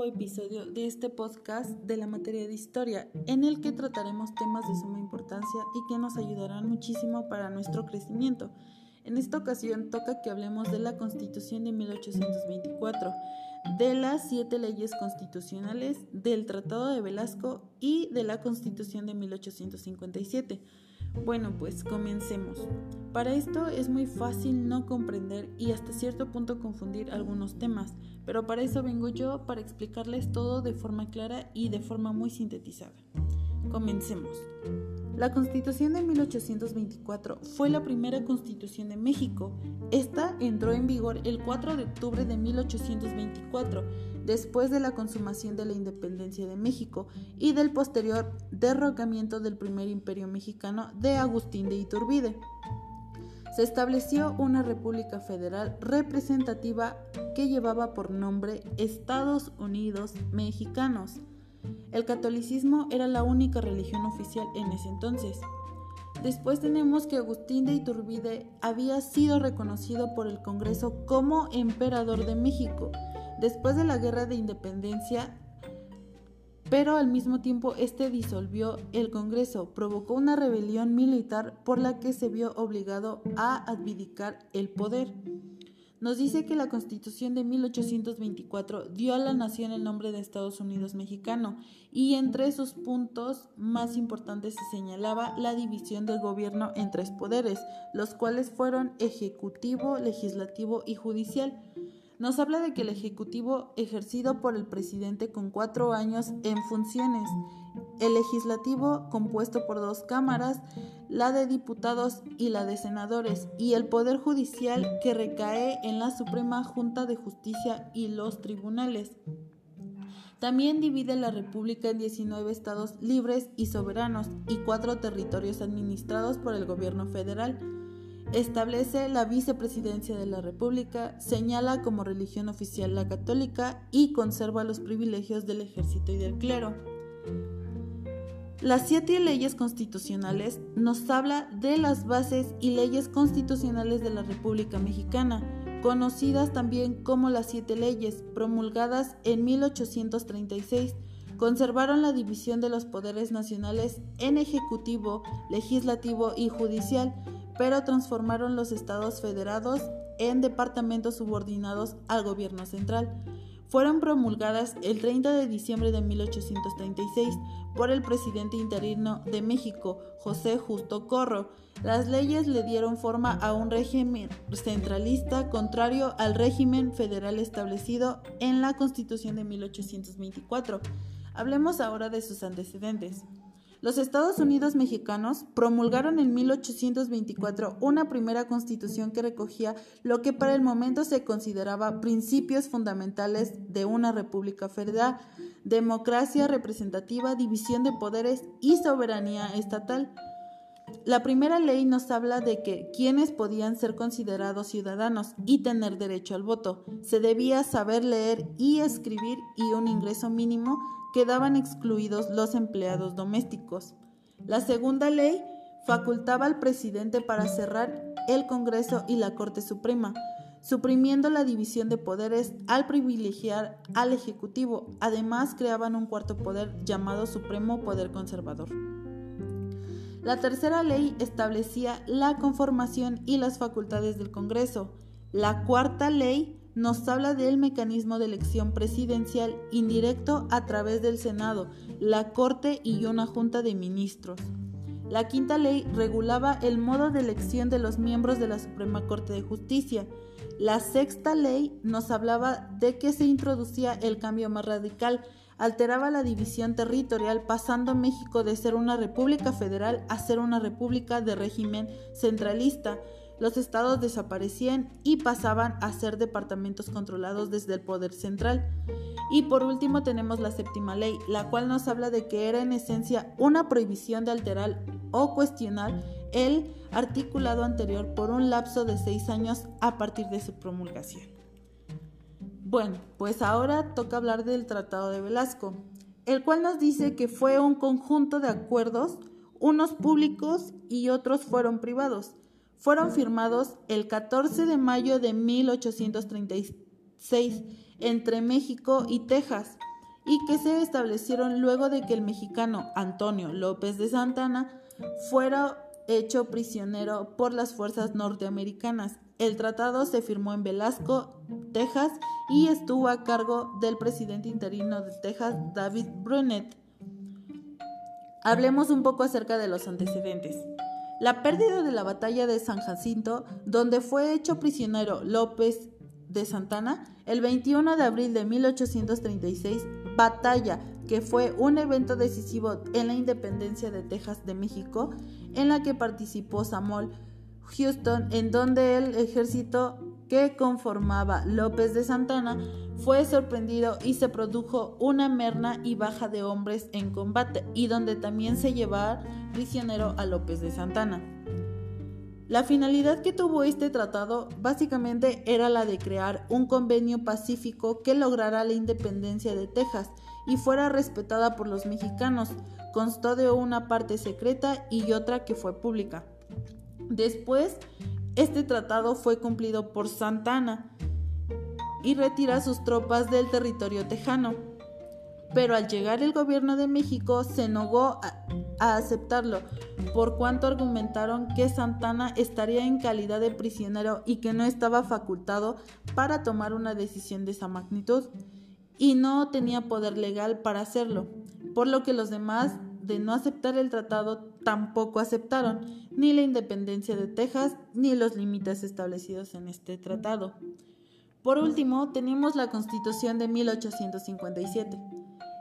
nuevo episodio de este podcast de la materia de historia, en el que trataremos temas de suma importancia y que nos ayudarán muchísimo para nuestro crecimiento. En esta ocasión toca que hablemos de la Constitución de 1824, de las siete leyes constitucionales, del Tratado de Velasco y de la Constitución de 1857. Bueno, pues comencemos. Para esto es muy fácil no comprender y hasta cierto punto confundir algunos temas, pero para eso vengo yo para explicarles todo de forma clara y de forma muy sintetizada. Comencemos. La Constitución de 1824 fue la primera constitución de México. Esta entró en vigor el 4 de octubre de 1824 después de la consumación de la independencia de México y del posterior derrocamiento del primer imperio mexicano de Agustín de Iturbide. Se estableció una república federal representativa que llevaba por nombre Estados Unidos Mexicanos. El catolicismo era la única religión oficial en ese entonces. Después tenemos que Agustín de Iturbide había sido reconocido por el Congreso como emperador de México después de la guerra de independencia, pero al mismo tiempo este disolvió el Congreso, provocó una rebelión militar por la que se vio obligado a abdicar el poder. Nos dice que la Constitución de 1824 dio a la nación el nombre de Estados Unidos mexicano y entre sus puntos más importantes se señalaba la división del gobierno en tres poderes, los cuales fueron ejecutivo, legislativo y judicial. Nos habla de que el Ejecutivo ejercido por el presidente con cuatro años en funciones, el legislativo compuesto por dos cámaras, la de diputados y la de senadores, y el Poder Judicial que recae en la Suprema Junta de Justicia y los tribunales. También divide la República en 19 estados libres y soberanos y cuatro territorios administrados por el gobierno federal. Establece la vicepresidencia de la República, señala como religión oficial la católica y conserva los privilegios del ejército y del clero. Las siete leyes constitucionales nos habla de las bases y leyes constitucionales de la República Mexicana, conocidas también como las siete leyes, promulgadas en 1836 conservaron la división de los poderes nacionales en ejecutivo, legislativo y judicial, pero transformaron los estados federados en departamentos subordinados al gobierno central. Fueron promulgadas el 30 de diciembre de 1836 por el presidente interino de México, José Justo Corro. Las leyes le dieron forma a un régimen centralista contrario al régimen federal establecido en la Constitución de 1824. Hablemos ahora de sus antecedentes. Los Estados Unidos mexicanos promulgaron en 1824 una primera constitución que recogía lo que para el momento se consideraba principios fundamentales de una república federal, democracia representativa, división de poderes y soberanía estatal. La primera ley nos habla de que quienes podían ser considerados ciudadanos y tener derecho al voto, se debía saber leer y escribir y un ingreso mínimo quedaban excluidos los empleados domésticos. La segunda ley facultaba al presidente para cerrar el Congreso y la Corte Suprema, suprimiendo la división de poderes al privilegiar al Ejecutivo. Además, creaban un cuarto poder llamado Supremo Poder Conservador. La tercera ley establecía la conformación y las facultades del Congreso. La cuarta ley nos habla del mecanismo de elección presidencial indirecto a través del Senado, la Corte y una Junta de Ministros. La quinta ley regulaba el modo de elección de los miembros de la Suprema Corte de Justicia. La sexta ley nos hablaba de que se introducía el cambio más radical, alteraba la división territorial pasando México de ser una república federal a ser una república de régimen centralista los estados desaparecían y pasaban a ser departamentos controlados desde el poder central. Y por último tenemos la séptima ley, la cual nos habla de que era en esencia una prohibición de alterar o cuestionar el articulado anterior por un lapso de seis años a partir de su promulgación. Bueno, pues ahora toca hablar del Tratado de Velasco, el cual nos dice que fue un conjunto de acuerdos, unos públicos y otros fueron privados fueron firmados el 14 de mayo de 1836 6 entre México y Texas y que se establecieron luego de que el mexicano Antonio López de Santana fuera hecho prisionero por las fuerzas norteamericanas. El tratado se firmó en Velasco, Texas, y estuvo a cargo del presidente interino de Texas, David Brunet. Hablemos un poco acerca de los antecedentes. La pérdida de la batalla de San Jacinto, donde fue hecho prisionero López de Santana, el 21 de abril de 1836, batalla que fue un evento decisivo en la independencia de Texas de México, en la que participó Samuel Houston, en donde el ejército que conformaba López de Santana fue sorprendido y se produjo una merna y baja de hombres en combate, y donde también se llevaba prisionero a López de Santana. La finalidad que tuvo este tratado básicamente era la de crear un convenio pacífico que lograra la independencia de Texas y fuera respetada por los mexicanos. Constó de una parte secreta y otra que fue pública. Después, este tratado fue cumplido por Santana y retira sus tropas del territorio tejano. Pero al llegar el gobierno de México se negó a, a aceptarlo, por cuanto argumentaron que Santana estaría en calidad de prisionero y que no estaba facultado para tomar una decisión de esa magnitud y no tenía poder legal para hacerlo, por lo que los demás de no aceptar el tratado tampoco aceptaron ni la independencia de Texas ni los límites establecidos en este tratado. Por último, tenemos la Constitución de 1857.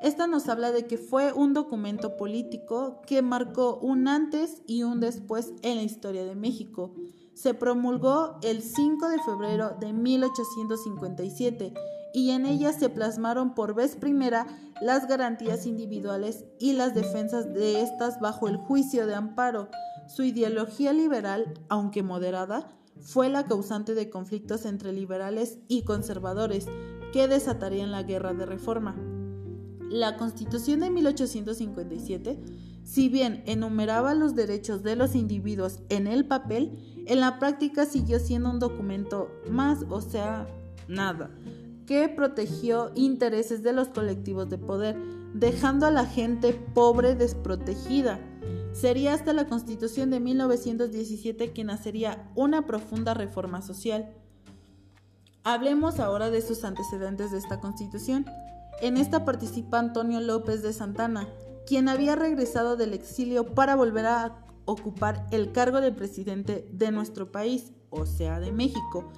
Esta nos habla de que fue un documento político que marcó un antes y un después en la historia de México. Se promulgó el 5 de febrero de 1857 y en ella se plasmaron por vez primera las garantías individuales y las defensas de estas bajo el juicio de amparo. Su ideología liberal, aunque moderada, fue la causante de conflictos entre liberales y conservadores que desatarían la guerra de reforma. La Constitución de 1857, si bien enumeraba los derechos de los individuos en el papel, en la práctica siguió siendo un documento más, o sea, nada que protegió intereses de los colectivos de poder, dejando a la gente pobre desprotegida. Sería hasta la Constitución de 1917 que nacería una profunda reforma social. Hablemos ahora de sus antecedentes de esta Constitución. En esta participa Antonio López de Santana, quien había regresado del exilio para volver a ocupar el cargo de presidente de nuestro país, o sea, de México.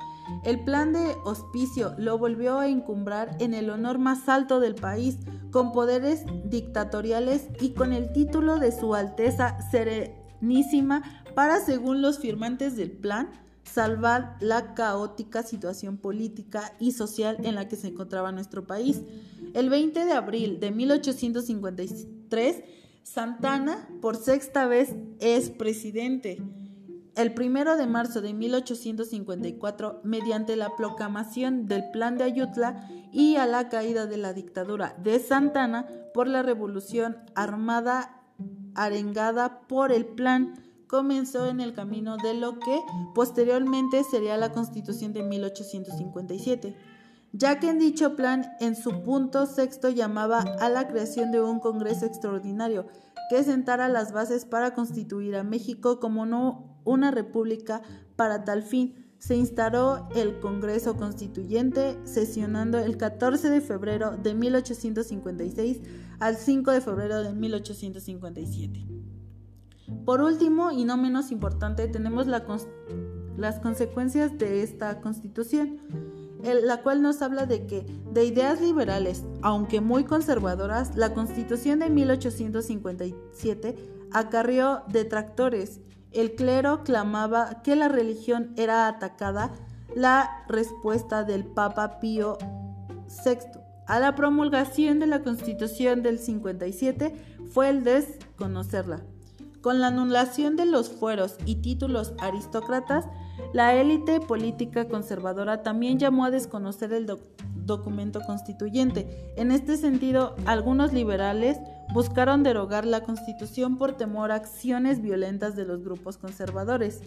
El plan de hospicio lo volvió a encumbrar en el honor más alto del país, con poderes dictatoriales y con el título de Su Alteza Serenísima para, según los firmantes del plan, salvar la caótica situación política y social en la que se encontraba nuestro país. El 20 de abril de 1853, Santana por sexta vez es presidente el 1 de marzo de 1854, mediante la proclamación del Plan de Ayutla y a la caída de la dictadura de Santana por la revolución armada arengada por el plan, comenzó en el camino de lo que posteriormente sería la Constitución de 1857 ya que en dicho plan, en su punto sexto llamaba a la creación de un Congreso extraordinario que sentara las bases para constituir a México como no una república para tal fin. Se instaló el Congreso Constituyente sesionando el 14 de febrero de 1856 al 5 de febrero de 1857. Por último, y no menos importante, tenemos las consecuencias de esta constitución, la cual nos habla de que de ideas liberales, aunque muy conservadoras, la constitución de 1857 acarrió detractores el clero clamaba que la religión era atacada, la respuesta del Papa Pío VI a la promulgación de la Constitución del 57 fue el desconocerla. Con la anulación de los fueros y títulos aristócratas, la élite política conservadora también llamó a desconocer el documento constituyente. En este sentido, algunos liberales buscaron derogar la Constitución por temor a acciones violentas de los grupos conservadores.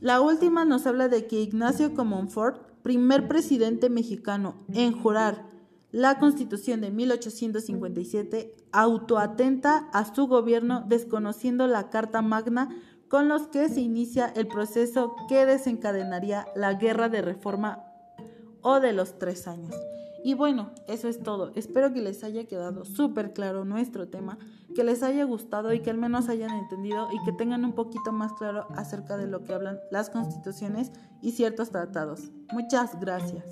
La última nos habla de que Ignacio Comonfort, primer presidente mexicano en jurar la Constitución de 1857, autoatenta a su gobierno desconociendo la Carta Magna con los que se inicia el proceso que desencadenaría la guerra de reforma o de los tres años. Y bueno, eso es todo. Espero que les haya quedado súper claro nuestro tema, que les haya gustado y que al menos hayan entendido y que tengan un poquito más claro acerca de lo que hablan las constituciones y ciertos tratados. Muchas gracias.